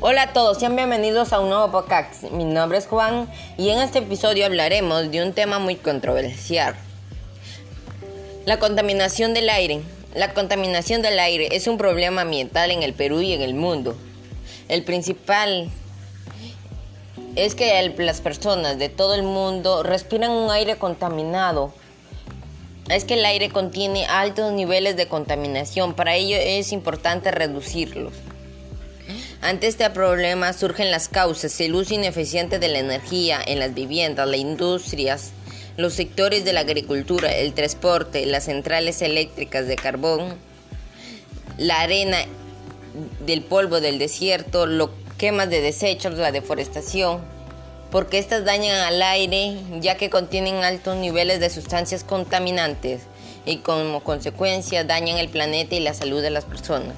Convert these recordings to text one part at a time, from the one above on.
Hola a todos, sean bienvenidos a un nuevo podcast. Mi nombre es Juan y en este episodio hablaremos de un tema muy controversial. La contaminación del aire. La contaminación del aire es un problema ambiental en el Perú y en el mundo. El principal es que las personas de todo el mundo respiran un aire contaminado. Es que el aire contiene altos niveles de contaminación, para ello es importante reducirlos. Ante este problema surgen las causas, el uso ineficiente de la energía en las viviendas, las industrias, los sectores de la agricultura, el transporte, las centrales eléctricas de carbón, la arena del polvo del desierto, los quemas de desechos, la deforestación, porque estas dañan al aire ya que contienen altos niveles de sustancias contaminantes y como consecuencia dañan el planeta y la salud de las personas.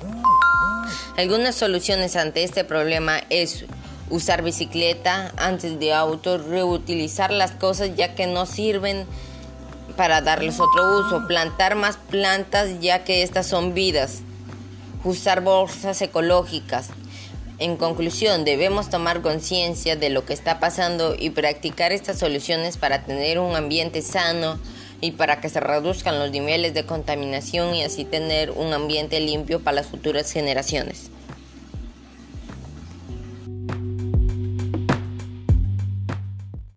Algunas soluciones ante este problema es usar bicicleta antes de auto, reutilizar las cosas ya que no sirven para darles otro uso, plantar más plantas ya que estas son vidas, usar bolsas ecológicas. En conclusión, debemos tomar conciencia de lo que está pasando y practicar estas soluciones para tener un ambiente sano y para que se reduzcan los niveles de contaminación y así tener un ambiente limpio para las futuras generaciones.